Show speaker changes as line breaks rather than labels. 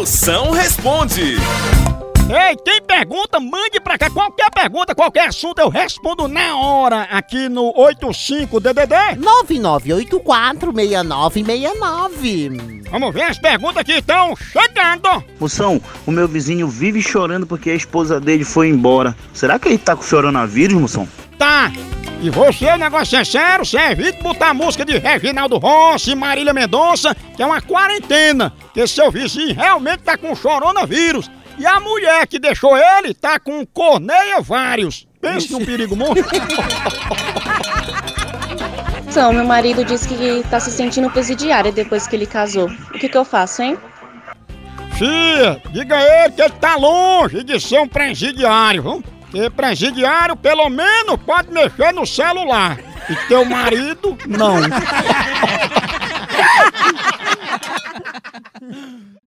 Moção responde.
Ei, quem pergunta, mande pra cá. Qualquer pergunta, qualquer assunto, eu respondo na hora aqui no 85DDD.
99846969.
Vamos ver as perguntas que estão chegando.
Moção, o meu vizinho vive chorando porque a esposa dele foi embora. Será que ele tá com coronavírus, moção?
Tá. E você, o negócio é sério, você evita botar música de Reginaldo Rossi, Marília Mendonça, que é uma quarentena. Que seu vizinho realmente tá com coronavírus. E a mulher que deixou ele tá com corneia vários. Pense num perigo muito.
Então, meu marido disse que tá se sentindo presidiária depois que ele casou. O que, que eu faço, hein?
Fia, diga a ele que ele tá longe de ser um presidiário, viu? Porque presidiário, pelo menos, pode mexer no celular. E teu marido, não.